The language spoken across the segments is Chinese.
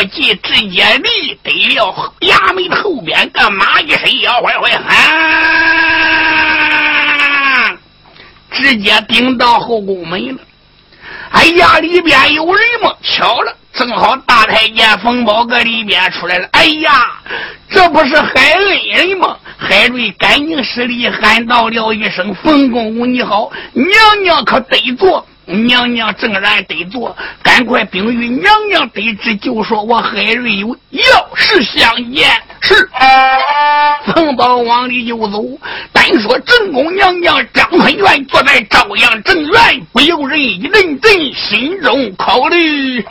坐骑，直接立得了衙门后边，干嘛一声要坏坏喊，直接顶到后宫门了。哎呀，里边有人吗？巧了，正好大太监冯宝搁里边出来了。哎呀，这不是海瑞人吗？海瑞赶紧施礼喊道了一声：“冯公公你好，娘娘可得坐。”娘娘正然得坐，赶快禀与娘娘得知，就说我海瑞有要事相见。是，冯宝往里就走。单说正宫娘娘张春元坐在朝阳正院，不由人一阵阵，心中考虑。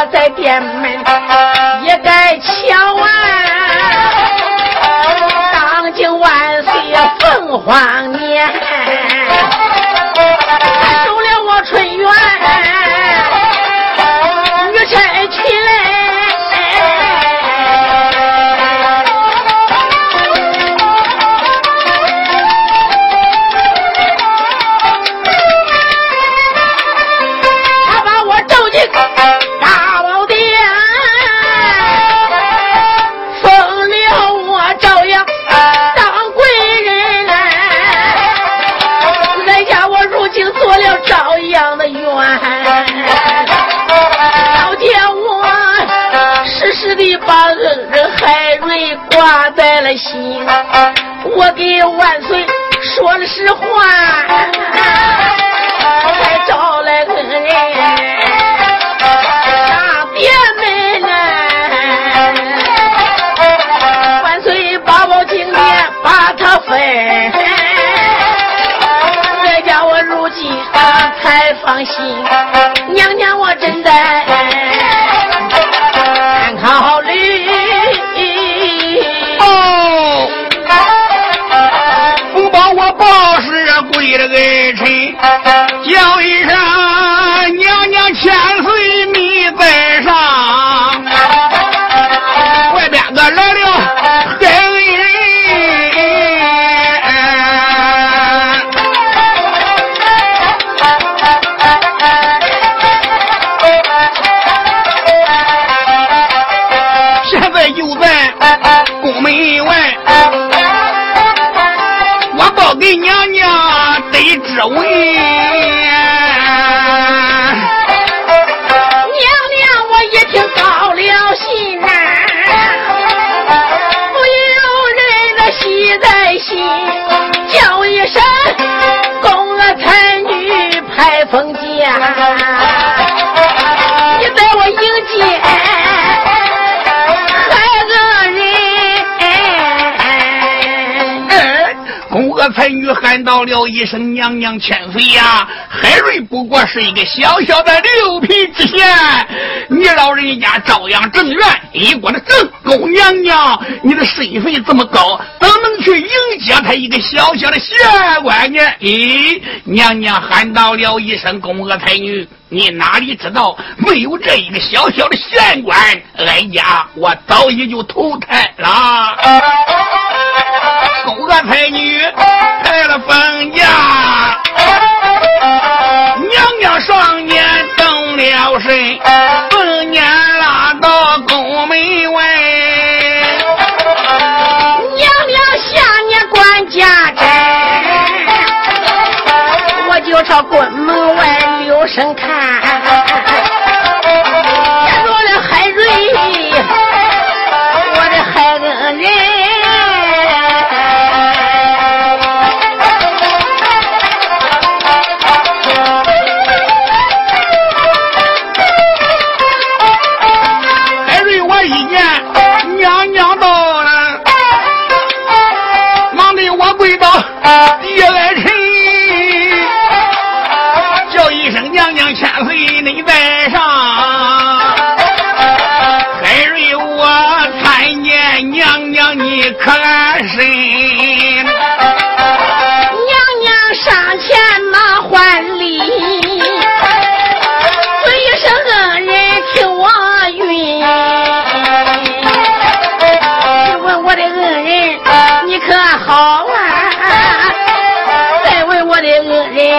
我在店门一改敲完，当今万岁凤凰心，我给万岁说了实话，还找来个人大殿门呢。万岁宝宝今天把他分，再叫我如今才放心，娘娘我才女喊到了一声：“娘娘千岁呀！海瑞不过是一个小小的六品知县，你老人家朝阳正院一国的正宫娘娘，你的身份这么高，怎能去迎接他一个小小的县官呢？”咦，娘娘喊到了一声：“宫娥才女，你哪里知道，没有这一个小小的县官，俺家我早已就投胎了。”宫娥才女。开了封家，娘娘上年有谁？逢年拉到宫门外，娘娘下你管家珍，我就朝宫门外留神看。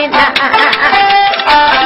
难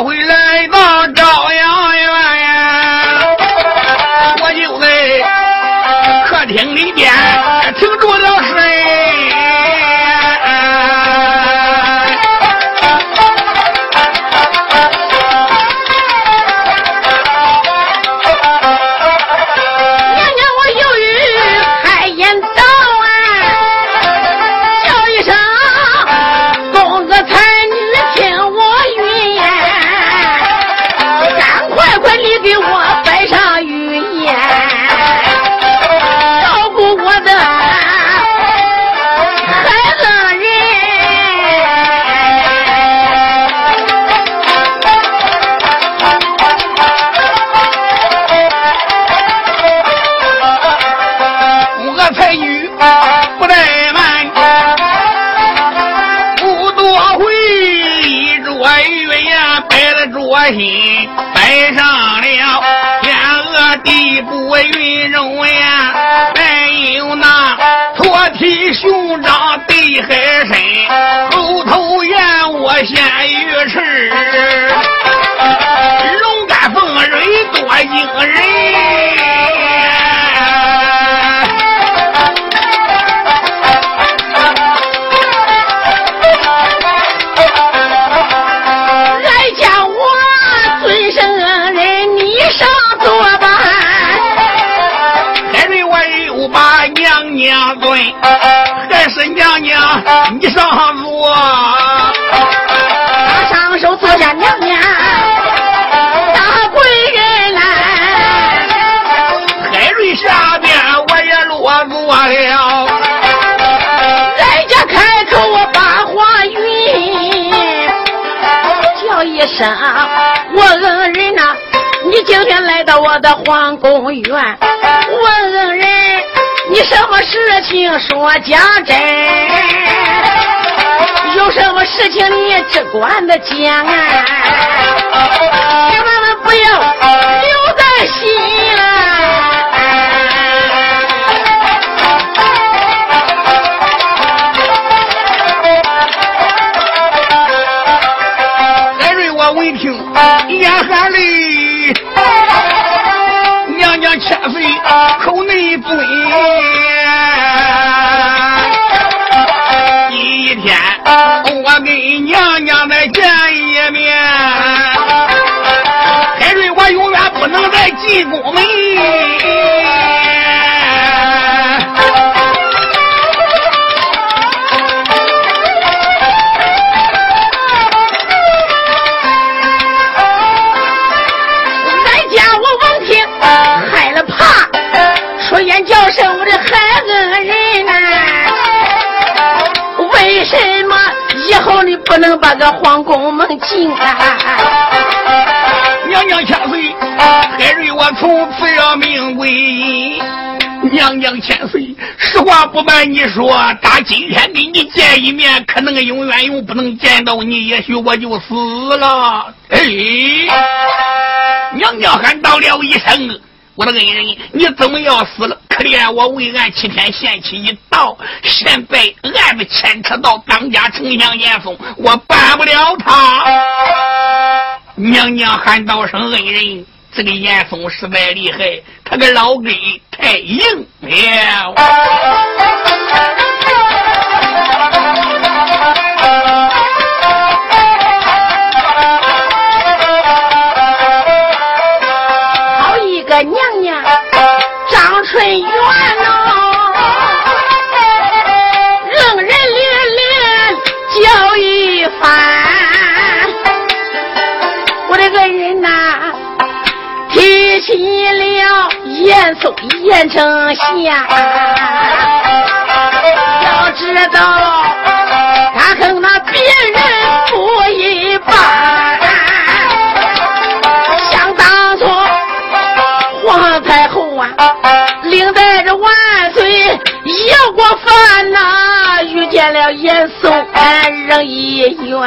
不多会来熊掌对海参，后头燕窝鲜鱼翅，声我恩人呐，你今天来到我的皇宫院，我恩人。你什么事情说讲真？有什么事情你只管的讲！千万万不要留在心眼含泪。娘娘千岁口内尊，第一天我跟娘娘再见一面，海瑞我永远不能再进宫门。不能把个皇宫门进啊！娘娘千岁，海瑞我从此要命归。娘娘千岁，实话不瞒你说，打今天跟你见一面，可能永远又不能见到你，也许我就死了。哎，娘娘喊道了一声。我的恩人，你怎么要死了？连我为俺七天献起一刀，现在俺们牵扯到当家丞相严嵩，我办不了他。娘娘喊道声恩人，这个严嵩实在厉害，他个老根太硬了。嵩严丞相，要知道他跟那别人不一般。想当初皇太后啊。领带着万岁要过饭呐，遇见了严嵩人一冤，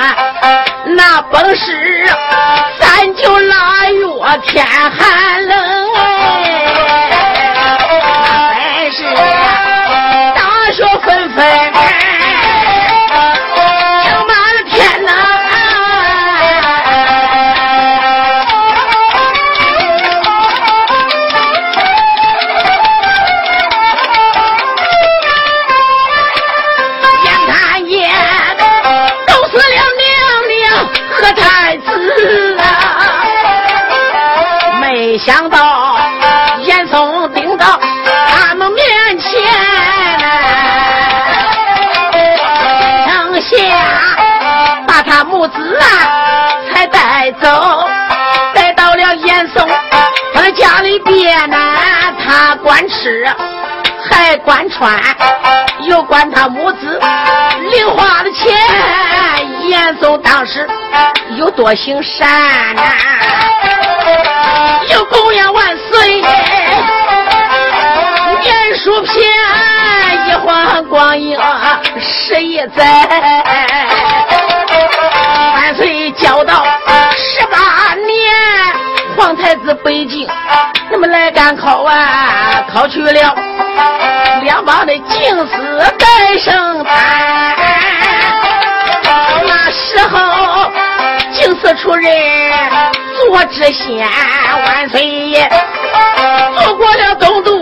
那本是三九腊月天寒冷哎，是。爹呢，他管吃还管穿，又管他母子零花的钱。严嵩当时有多行善呐？有公元万岁，年数偏一晃光阴十一载，万岁教导十八年，皇太子北京，们来赶考啊？考去了两榜的进士带圣坛，那时候进士出人。做知县万岁，做过了东都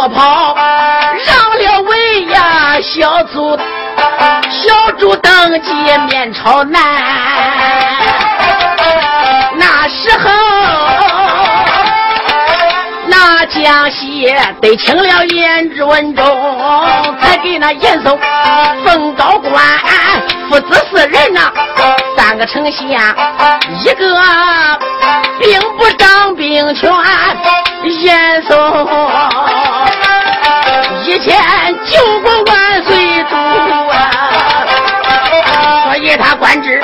我跑，让了位呀，小主小主登基面朝南。那时候，那江西得请了严文忠，才给那严嵩封高官，父子四人呐，三个丞相，一个兵部掌兵权，严嵩。以前救过万岁主啊，所以他官职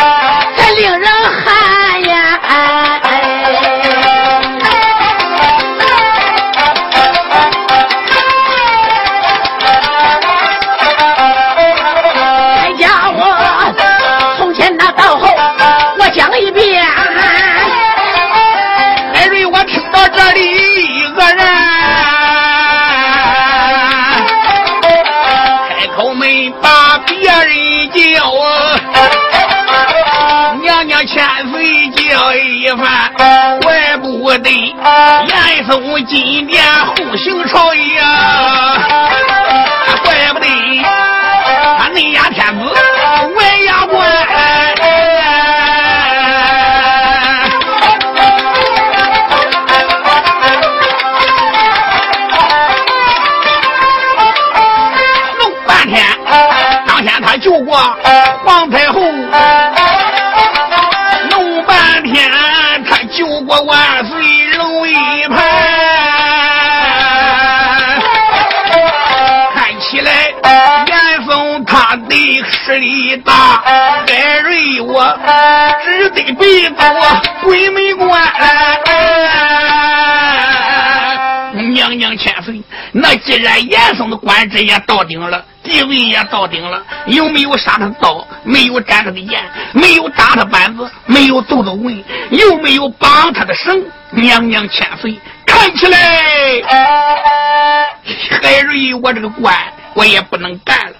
严嵩今年后行朝野怪不得他内压天子外压官弄半天当天他救过皇太后弄半天他救过我。势力大，海瑞我只得被做鬼门关。娘娘千岁，那既然严嵩的官职也到顶了。地位也到顶了，有没有杀他的刀？没有斩他的眼，没有打他板子，没有揍他文，又没有绑他的绳。娘娘千岁，看起来海瑞，我这个官我也不能干了。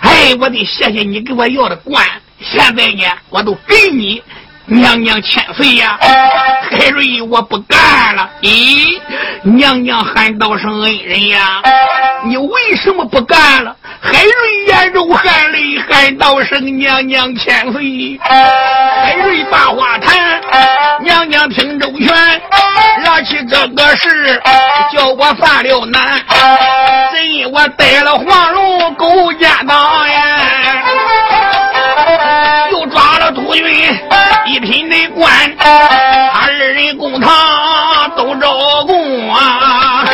哎，我得谢谢你给我要的官，现在呢，我都给你。娘娘千岁呀，海瑞我不干了。咦，娘娘喊道声恩人呀，你为什么不干了？海瑞眼中含泪喊道声娘娘千岁。海瑞把话谈，娘娘听周全，让起这个事叫我犯了难，只因我带了黄龙勾奸党呀。一品的官，他二人公堂都招供啊！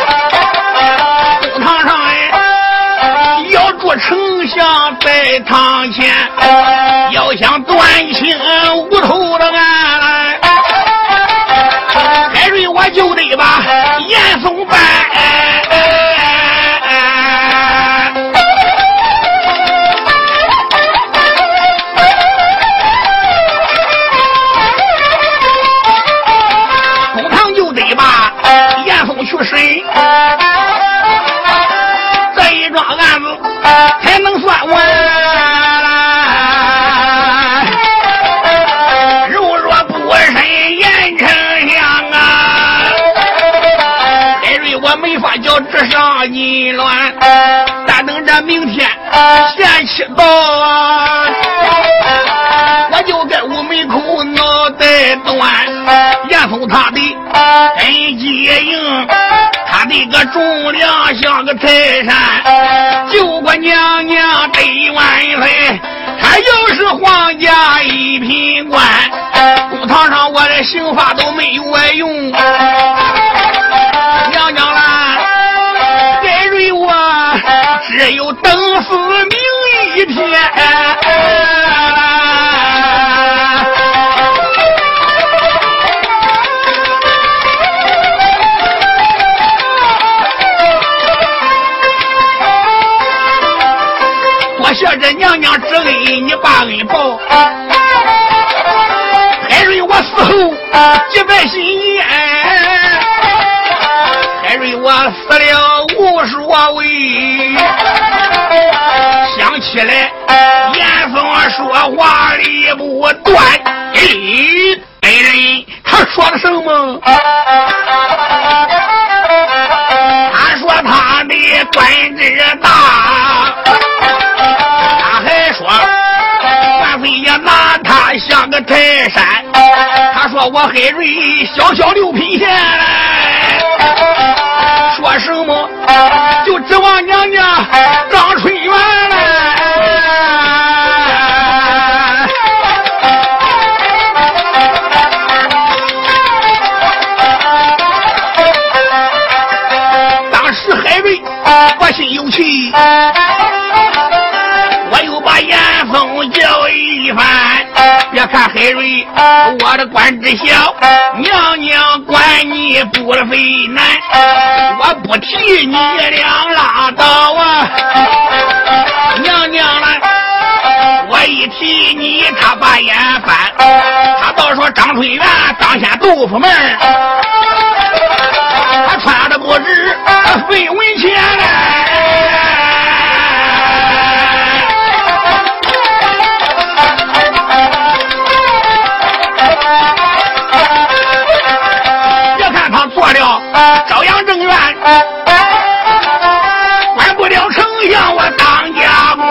公堂上哎，要做丞相在堂前，要想断情无头这一桩案子才能算完，如若不审严丞相啊，艾瑞我没法叫之上你乱，但等着明天限期到啊，我就在屋门口脑袋断，严嵩他的根基硬。个重量像个泰山，救过娘娘得万岁。他又是皇家一品官，公堂上我的刑罚都没有用。娘娘啦！只有等死明一天。谢这娘娘之恩，你把恩报。海瑞我死后结拜心意，海瑞我死了无数位。起来，严嵩说话理不断。咦，恩人，他说的什么？他说他的官职大，像个泰山。他说我海瑞小小六品县，说什么就指望娘娘看海瑞，我的官职小，娘娘管你不费难。我不提你俩拉倒啊，娘娘了，我一提你，他把眼翻。他倒说张春元当下豆腐门，他穿的不是费文钱。管不了丞相，我当家官。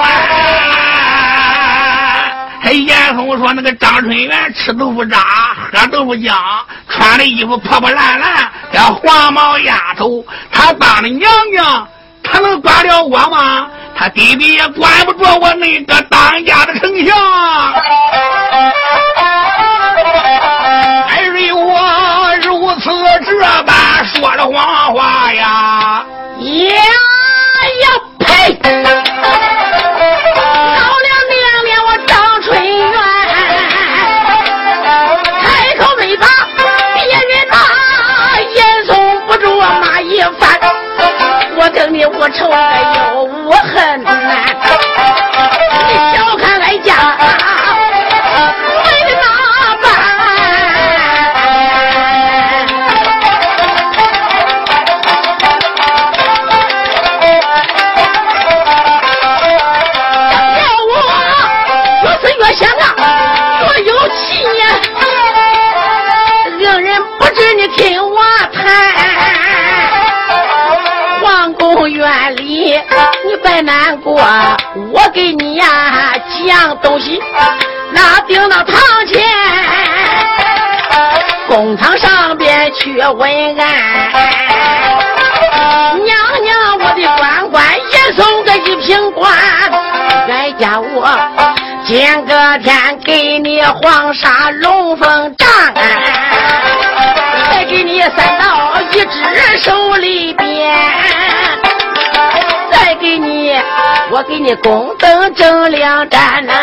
还严嵩说：“那个张春元吃豆腐渣，喝豆腐浆，穿的衣服破破烂烂，这黄毛丫头，他当了娘娘，他能管了我吗？他弟弟也管不着我那个当家的丞相。”艾瑞，我如此这般说的谎话呀。呀呀呸到了年龄我张春元开口没把别人骂严嵩不住我骂一番我跟你无仇无怨东西。那顶到堂前，公堂上边去问案。娘娘，我的官官也送个一品官，哀家我今个天给你黄沙龙凤帐，再给你三到一只手里边。我给你宫灯整两盏呐，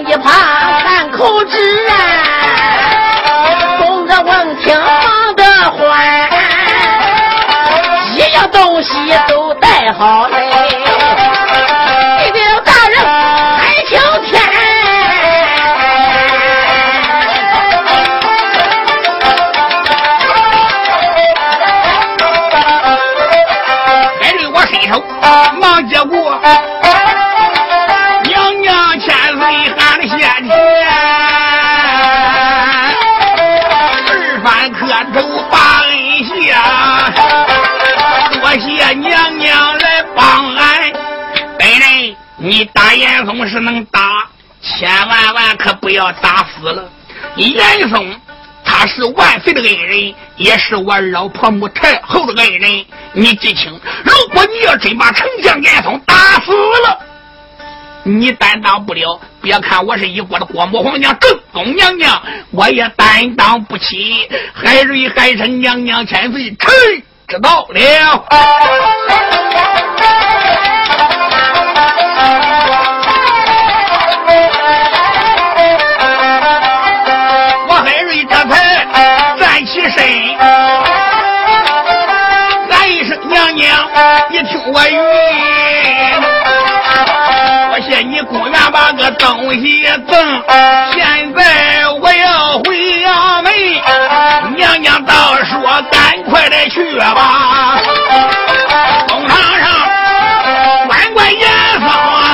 娘一旁叹口气啊，要打死了。严嵩他是万岁的恩人，也是我老婆母太后的恩人。你记清，如果你要真把丞相严嵩打死了，你担当不了。别看我是一国的国母皇娘正宫娘娘，我也担当不起。海瑞海参娘娘千岁，臣知道了。你听我云，我谢你公园把个东西赠，现在我要回衙门，娘娘倒说赶快的去吧。公堂上官官严防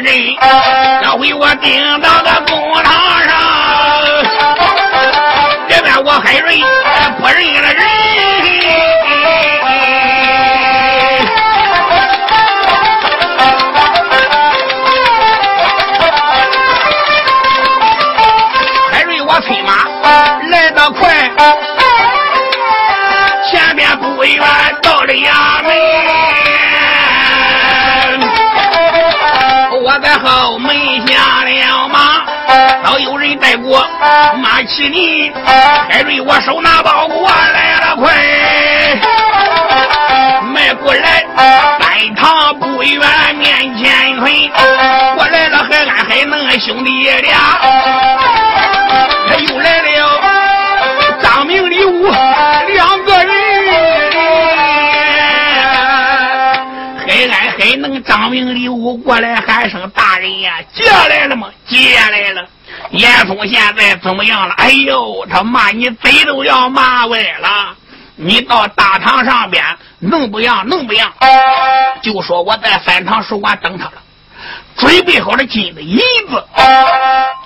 人，那回我顶到个公堂上，这边我海瑞不认了人。在后门下了马，早有人带过马骑你，海瑞我手拿包裹来了快，迈过来三堂不远面前推，我来了还俺还能兄弟俩，他又来了张明礼物过来喊声大人呀，接来了吗？接来了。严嵩现在怎么样了？哎呦，他骂你嘴都要骂歪了。你到大堂上边弄不样，弄不样，就说我在三堂书馆等他了，准备好了金子银子，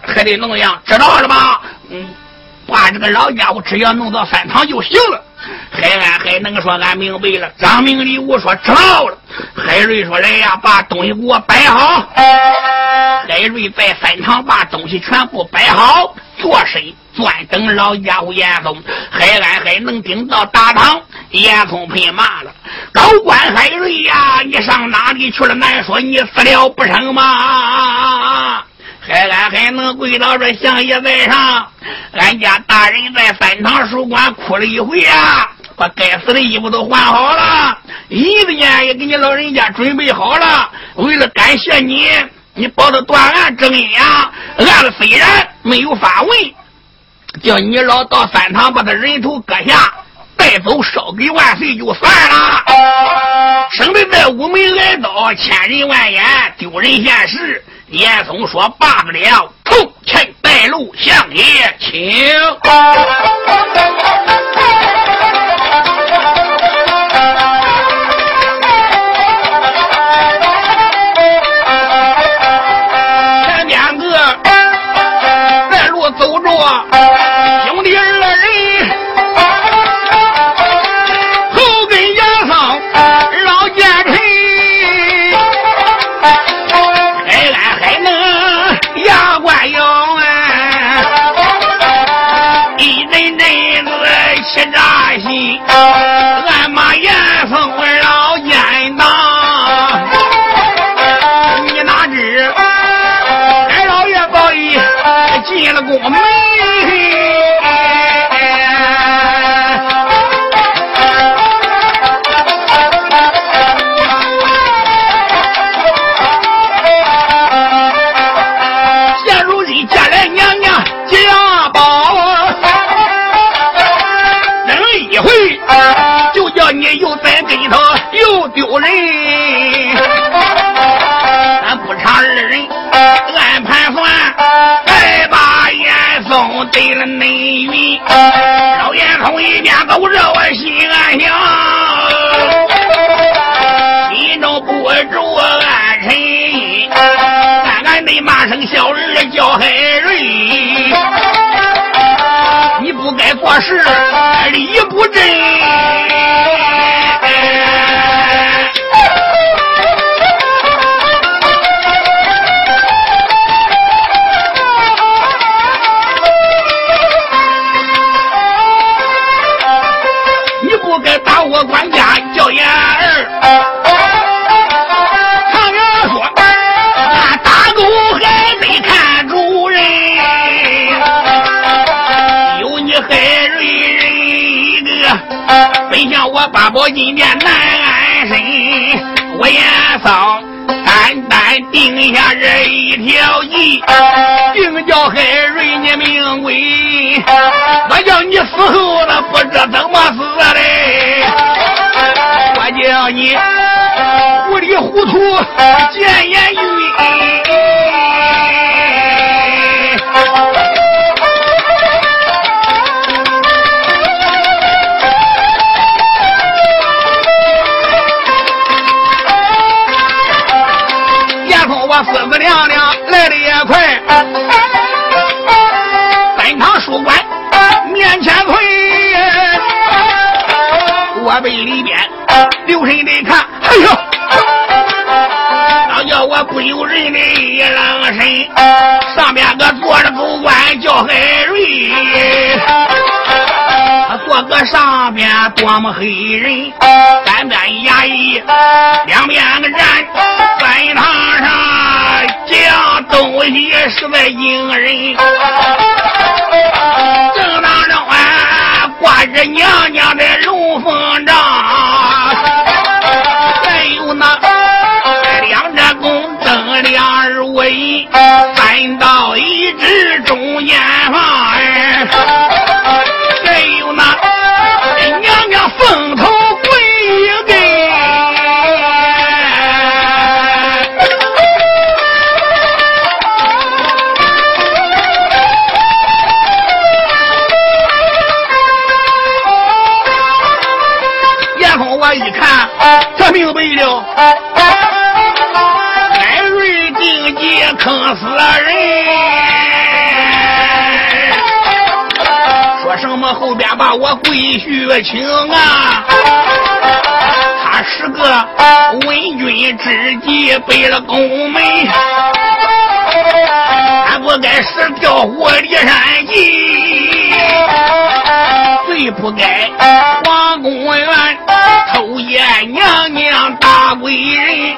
还得弄样，知道了吧？嗯，把这个老家伙只要弄到三堂就行了。海安还能说俺明白了？张明礼武说知道了。海瑞说来呀，把东西给我摆好。海瑞在三堂把东西全部摆好，坐身专等老家伙严嵩。海安还能顶到大堂，严嵩被骂了：“高官海瑞呀，你上哪里去了？难说你死了不成吗？”海俺还能跪到这相爷在上，俺家大人在三堂书馆哭了一回啊，把该死的衣服都换好了，银子呢也给你老人家准备好了。为了感谢你，你保的断案之恩呀，案子虽然没有发问，叫你老到三堂把他人头割下，带走烧给万岁就算了。省得在午门挨刀，千人万眼，丢人现实。严嵩说：“罢不了，叩请带路，相爷，请。”前面子在路走着，丢人。咱不差二人暗盘算，还把严嵩得了内云。老严嵩一边走着，我心暗想，心中不住暗沉吟。看俺得骂声小儿叫海瑞，你不该做事理不正。八宝金殿难安身。我严嵩单单定下这一条计，定叫海瑞你命归。我叫你死后了，不知怎么死嘞。我叫你糊里糊涂见言语。背里边。留神的看，哎呦，老叫我不由人的一愣神，上面个坐着狗官叫海瑞，他坐个上边多么黑人，三边牙医，两边个站，坟堂上这样东西实在惊人，正当着哎。挂着娘娘的龙凤帐，还有那两盏宫灯两二围，三道一只中间房。后边把我贵婿请啊？他是个伪君之计，背了宫门，俺不该使跳火的山计，最不该皇宫院。偷见娘娘大贵人，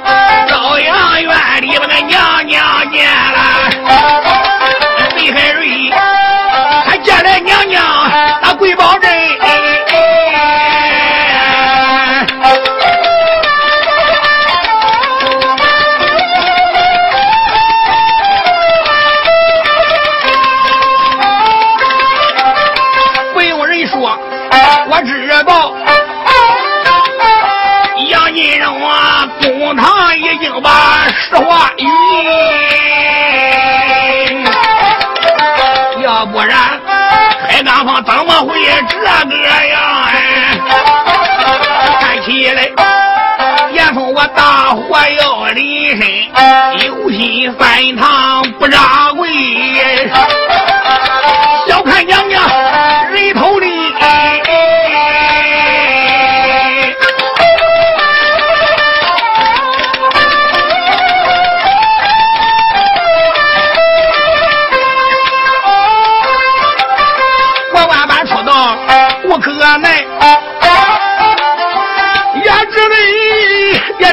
咦，要不然海刚方怎么会这个样？看起来严嵩我大祸要临身，有心反堂不让跪，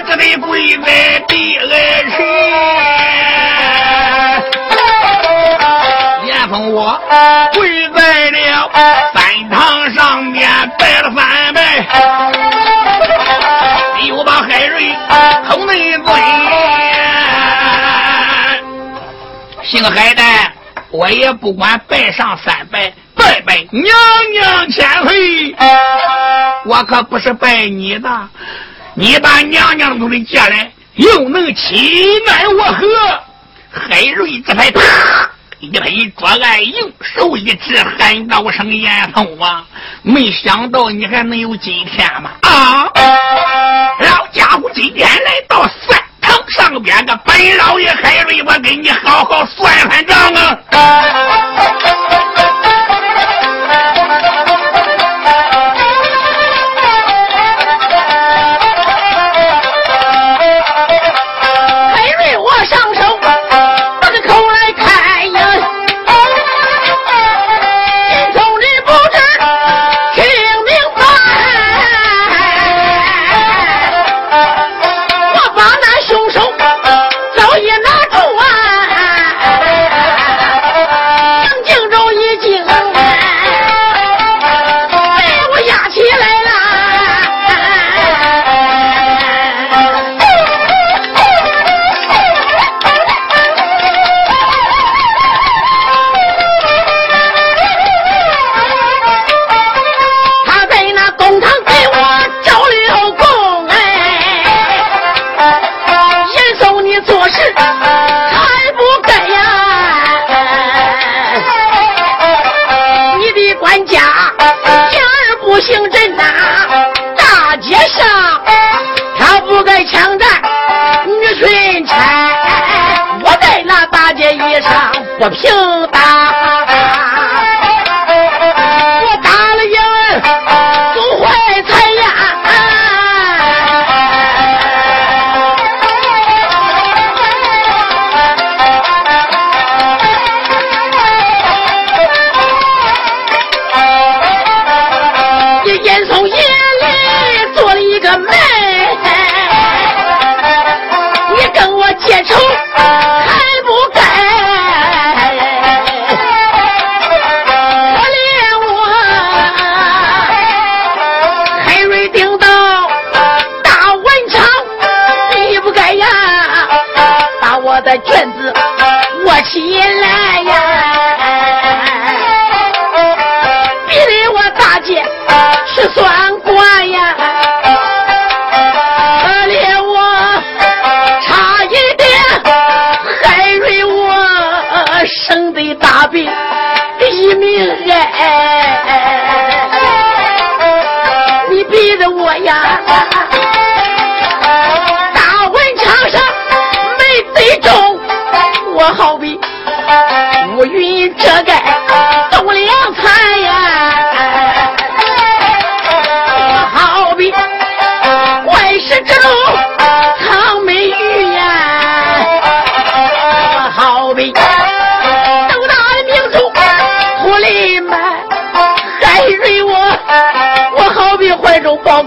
只得跪在地来神。严嵩我跪在了三堂上面拜了三拜，又把海瑞口内尊，姓海的，我也不管拜上三拜。拜拜娘娘千岁，我可不是拜你的，你把娘娘都得借来，又能欺奈我何？海瑞这才啪一拍桌案，用手一指，喊道声：“严嵩啊！没想到你还能有今天吗？啊！老家伙今天来到三堂上边，个本老爷海瑞，我跟你好好算算账啊！”不平。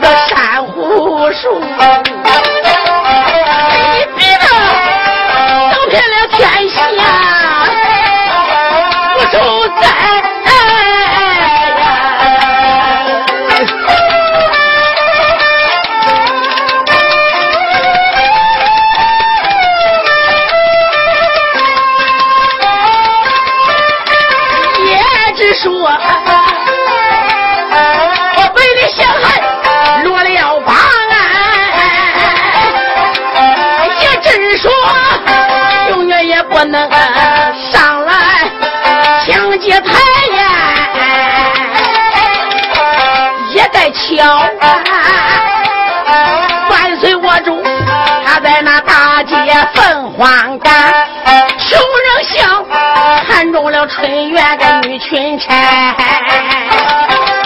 中抱万岁我主，他在那大街凤凰岗，穷人笑看中了春园的女裙钗。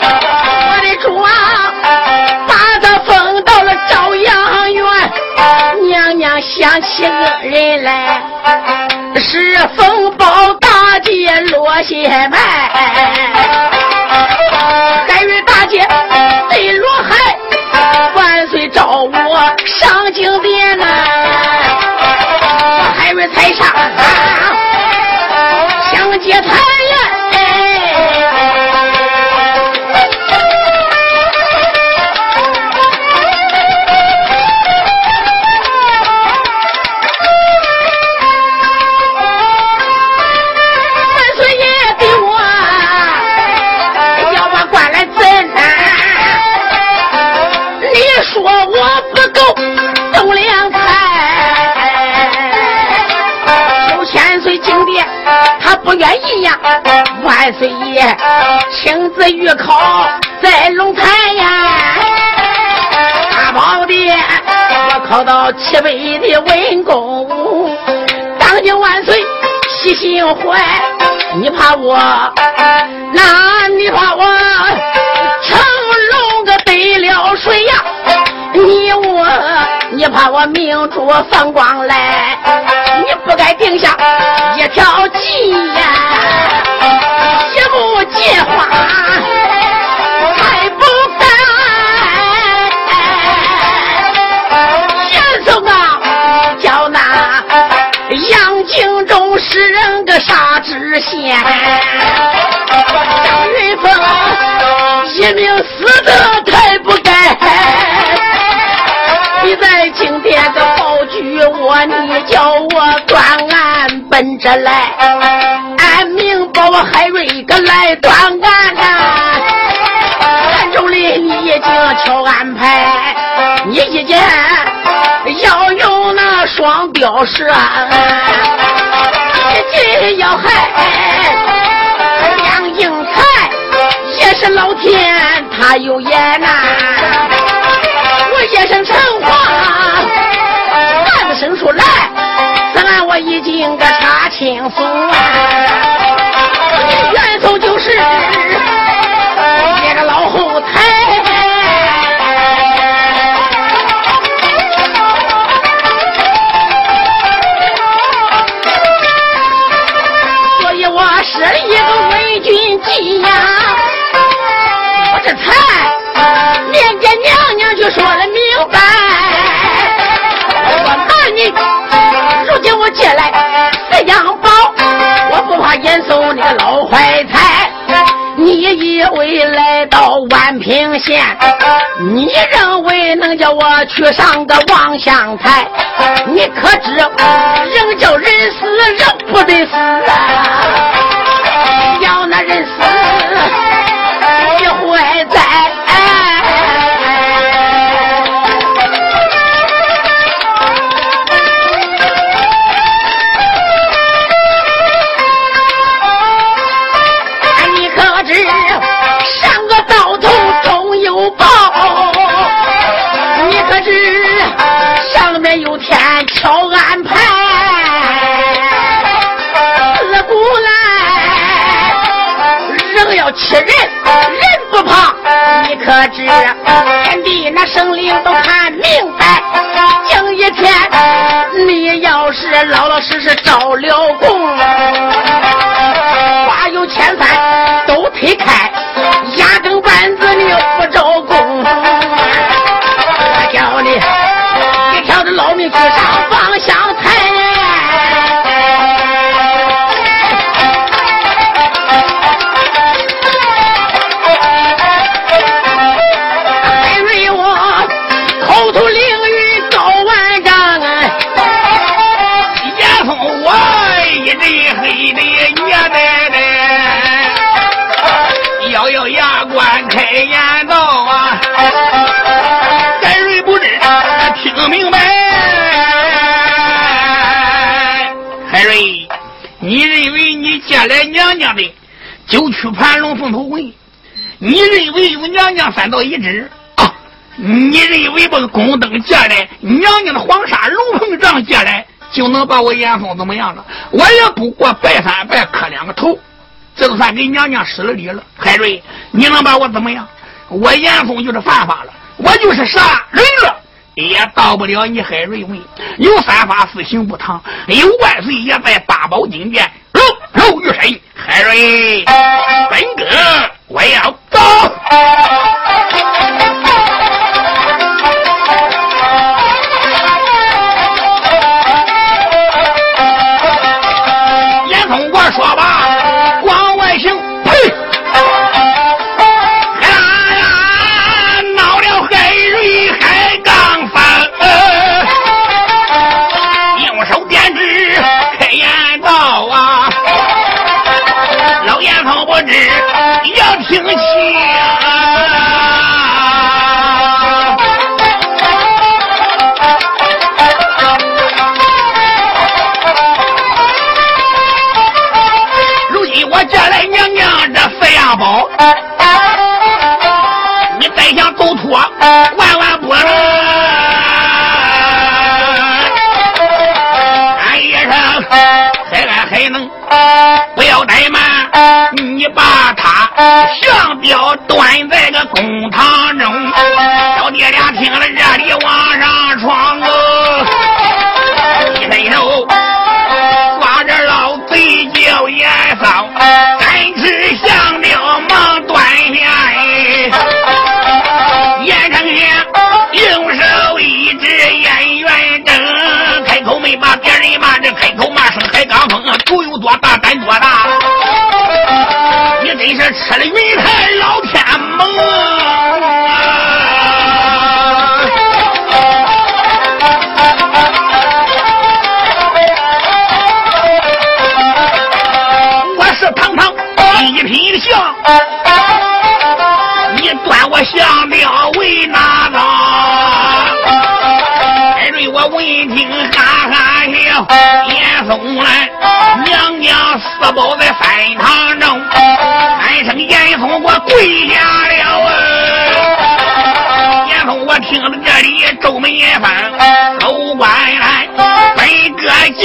我的主啊，把他封到了朝阳院，娘娘想起恶人来，是风包大街落血脉。张景万岁爷亲自御考在龙潭呀，大宝的我考到七位的文公，当今万岁喜心怀，你怕我，那你怕我成龙个得了谁呀？你我，你怕我明珠放光来，你不该定下一条计呀，一步计划还不敢。严嵩啊，叫那杨敬忠使人个杀知县，张云峰一命死得这来，俺明保海瑞个来断案呐。韩中里你已经敲安排，你一见要用那双标舌，一定要害梁应才，也是老天他有眼呐。我一声陈话，案子生出来，已经个查清楚啊。元首就是这个老后台，所以我设一个伪军计呀，我这才面见娘娘就说了。借来四样宝我不怕严嵩那个老坏财你以为来到宛平县你认为能叫我去上个望乡台？你可知人叫人死人不得死啊！把生灵都看明白。今一天，你要是老老实实招了工，花有千财都推开。一指啊，你认为把宫灯借来，娘娘的黄沙龙凤帐借来，就能把我严嵩怎么样了？我也不过拜三拜磕两个头，这就算给娘娘失了礼了。海瑞，你能把我怎么样？我严嵩就是犯法了，我就是杀人了。也到不了你海瑞位，有三法四刑不堂，有万岁也在八宝金殿，肉肉玉身。海瑞，本哥。我要走。项彪蹲在个公堂。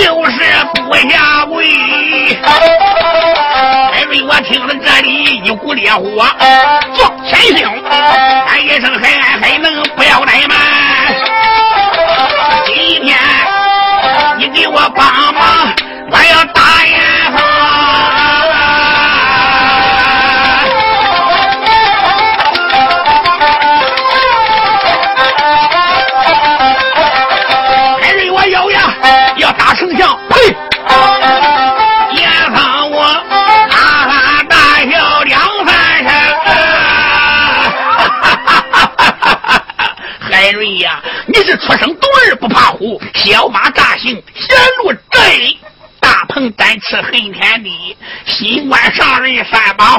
就是不下跪，瑞！我听了这里一股烈火，壮前胸。喊一声喊，还能不要来吗？今天你给我帮忙。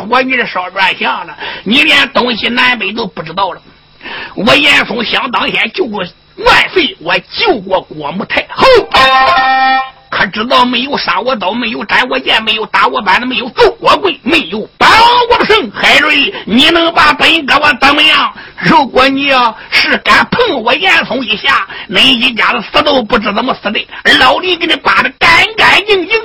火，你这烧转向了，你连东西南北都不知道了。我严嵩想当先救过万岁，我救过郭母太后。可知道没有杀我刀，没有斩我剑，没有打我板子，没有揍我跪，没有绑我绳。海瑞，你能把本哥我怎么样？如果你要是敢碰我严嵩一下，恁一家子死都不知怎么死的，老李给你扒的干干净净。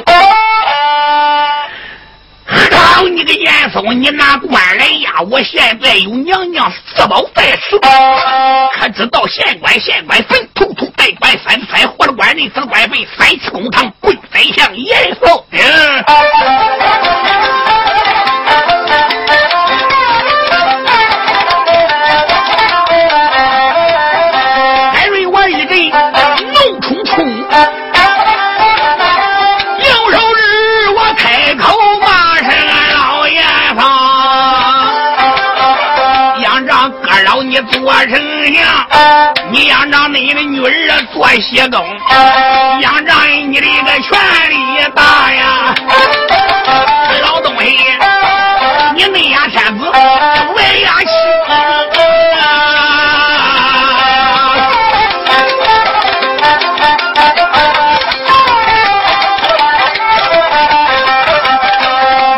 好你个严嵩，你拿官来呀我！现在有娘娘四宝在此，可知道县官县官坟，土土带官三三活了官人死官坟，三次公堂跪宰相严嵩。娘，你要让你的女儿做西宫，要让你的个权力大呀，老东西，你内压天子，外压妻。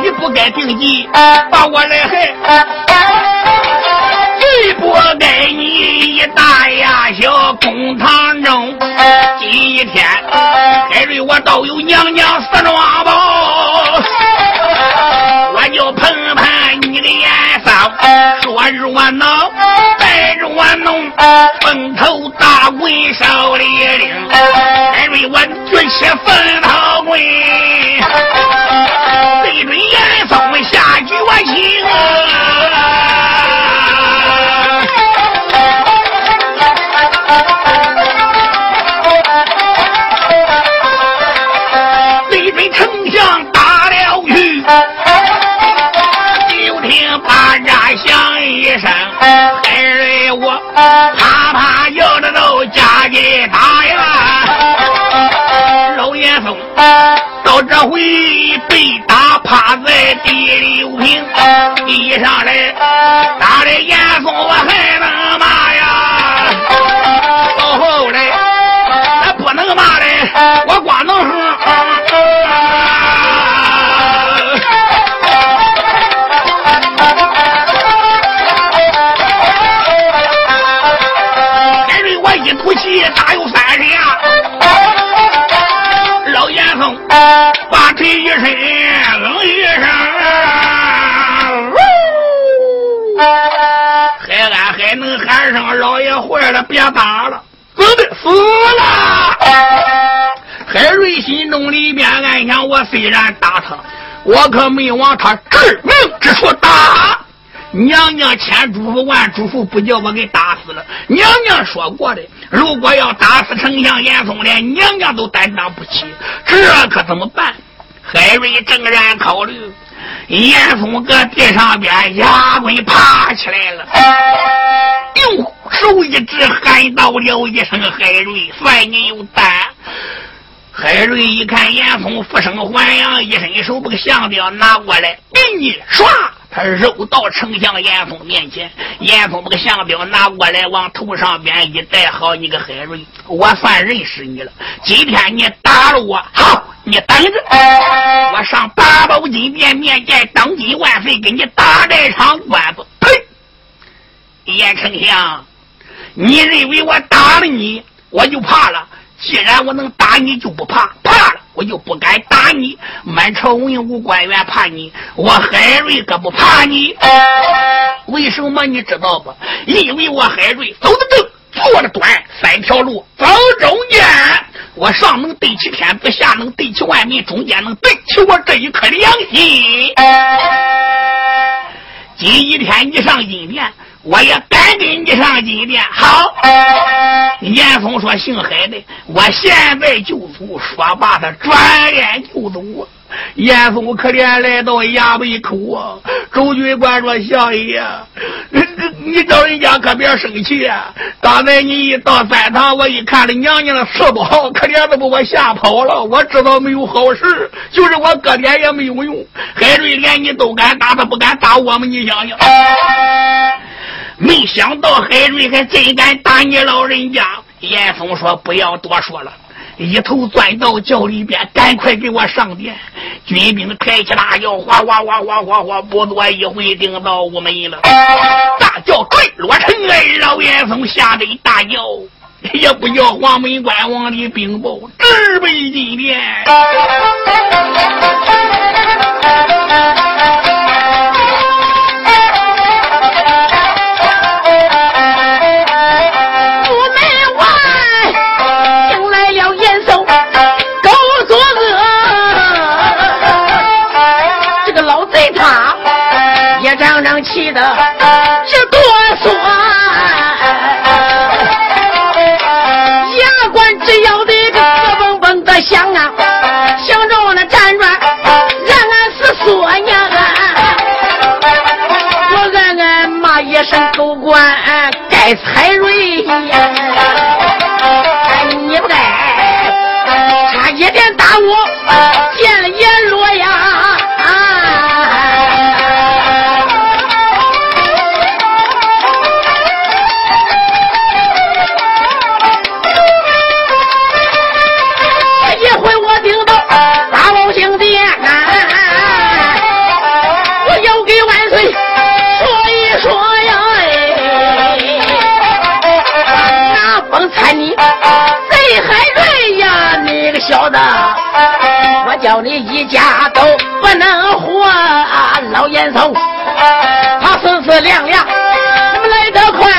你不该定计把我来害。你一大呀小公堂中，今一天海瑞我倒有娘娘四装包，我就喷喷你的眼色，说热闹，带着我弄风头大棍少立领，海瑞我举起风头棍，对准严嵩下决心啪啪要的都加紧打呀！老严嵩到这回被打趴在第六平，一上来打的严嵩我还能吗打有三十呀！老严嵩把腿一伸，嗯一声，海安还能喊声老爷坏了，别打了，死的死了。海瑞心中里边暗想：我虽然打他，我可没往他致命之处打。娘娘千嘱咐万嘱咐，不叫我给打死了。娘娘说过的，如果要打死丞相严嵩，连娘娘都担当不起，这可怎么办？海瑞正然考虑，严嵩搁地上边压跪爬起来了，用手一指，喊道了一声：“海瑞，算你有胆。”海瑞一看严嵩复生还阳，一伸手把个香雕拿过来，给你刷。他揉到丞相严嵩面前，严嵩把个相标拿过来，往头上边一戴。好，你个海瑞，我算认识你了。今天你打了我，好，你等着，我上八宝金殿面见当今万岁，给你打这场官司。呸！严丞相，你认为我打了你，我就怕了？既然我能打你，就不怕，怕了。我就不敢打你，满朝文武官员怕你，我海瑞可不怕你。为什么你知道不？因为我海瑞走得正，坐得端，三条路走中间，我上能对齐天子，下能对齐万民，中间能对齐我这一颗良心。今一天你上阴殿。我也敢跟你上金殿。好，严嵩说：“姓海的，我现在就走。”说罢，他转脸就走。严嵩可怜来到衙门口啊，周军官说：“相爷，你你找人家可别生气啊！刚才你一到三堂，我一看这娘娘的事不好，可怜的把我吓跑了。我知道没有好事，就是我搁点也没有用。海瑞连你都敢打，他不敢打我们，你想想。没想到海瑞还真敢打你老人家。严嵩说：“不要多说了。”一头钻到轿里边，赶快给我上殿！军兵抬起大轿，哗哗哗哗哗哗，不多一会，顶到午门了。大轿坠落尘埃，老严嵩吓得一大叫，也不叫黄门关王的禀报，直奔金殿。的直哆嗦，牙关直咬的个嘣嘣的响啊，响着我那辗转，让俺思索呀，我暗暗骂一声狗官该踩瑞叫你一家都不能活！老严嵩，他思思量量，怎么来得快？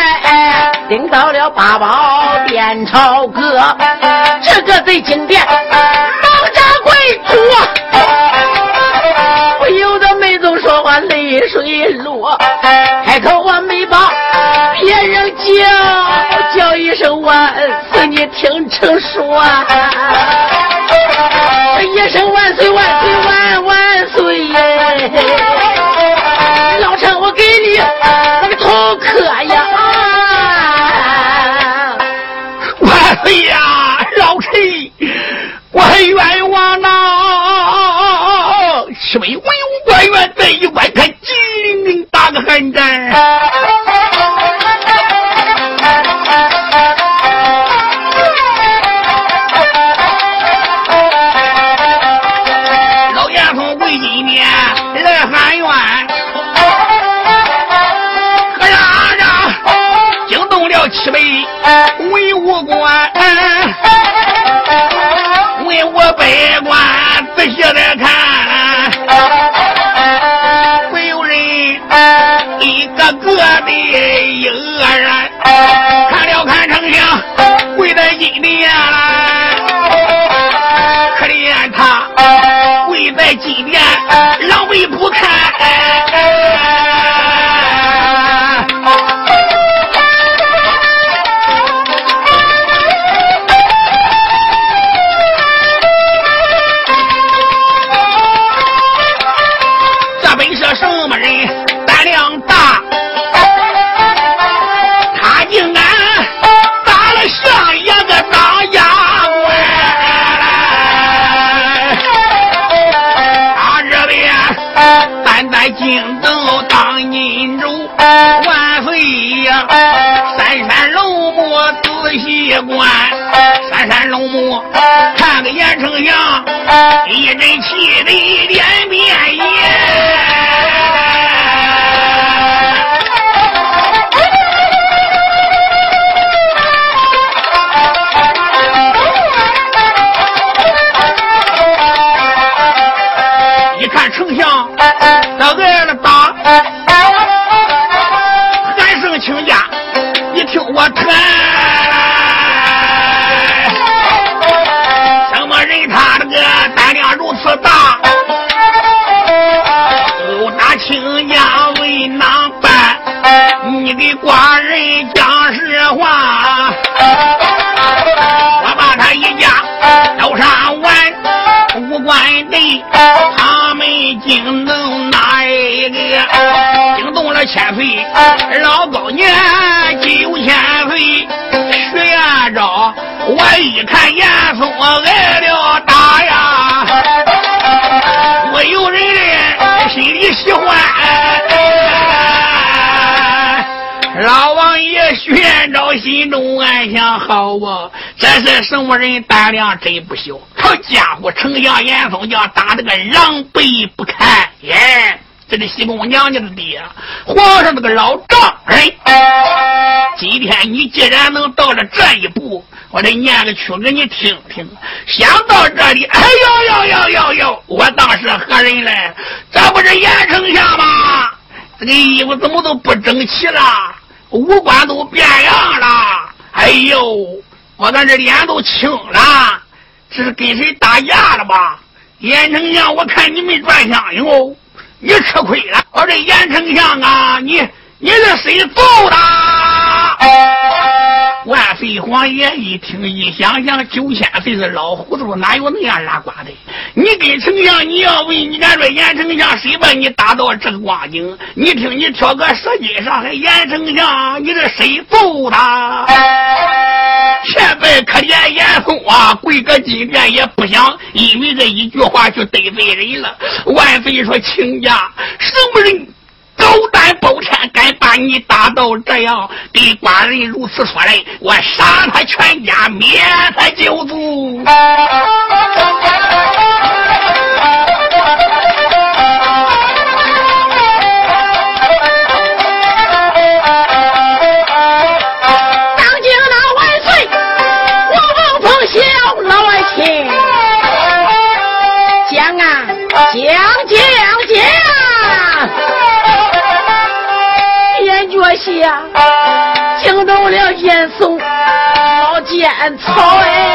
顶到了八宝殿朝歌，这个贼金殿，忙扎跪主。不由得眉头说话泪水落，开口我没把别人叫，叫一声万岁，你听成说。这一声我笨蛋老严头为你面来喊冤哎呀呀惊动了七位文武官文武百官仔细来看一阵气得脸变颜。一看丞相，他挨了打，喊声请假，你听我谈。寡人讲实话，我把他一家都杀完，不管的他们惊动哪一个？惊动了千岁，老高年九千岁，徐延昭，我一看严嵩挨了打呀，我有人心里喜欢。老王爷徐延昭心中暗想：好啊，这是什么人？胆量真不小！好家伙，丞相严嵩将打的个狼狈不堪耶！这是西宫娘娘的爹，皇上那个老丈人。今天你既然能到了这一步，我得念个曲给你听听。想到这里，哎呦呦呦呦呦！我当是何人嘞？这不是严丞相吗？这个衣服怎么都不整齐了？五官都变样了！哎呦，我看这脸都青了，这是跟谁打架了吧？严丞相，我看你没转相哟。你吃亏了，我这严丞相啊，你你是谁揍的？万岁皇爷一听一想想，九千岁的老糊涂，哪有那样拉呱的？你跟丞相，你要问，你敢说严丞相谁把你打到这个光景？你听你挑个舌尖上，还严丞相，你这谁揍他？现在可怜严嵩啊，跪个金殿也不想因为这一句话就得罪人了。万岁说：“亲家，什么人狗胆包天，敢把你打到这样？对寡人如此说来，我杀他全家，灭他九族。”下惊动了严嵩老奸曹哎，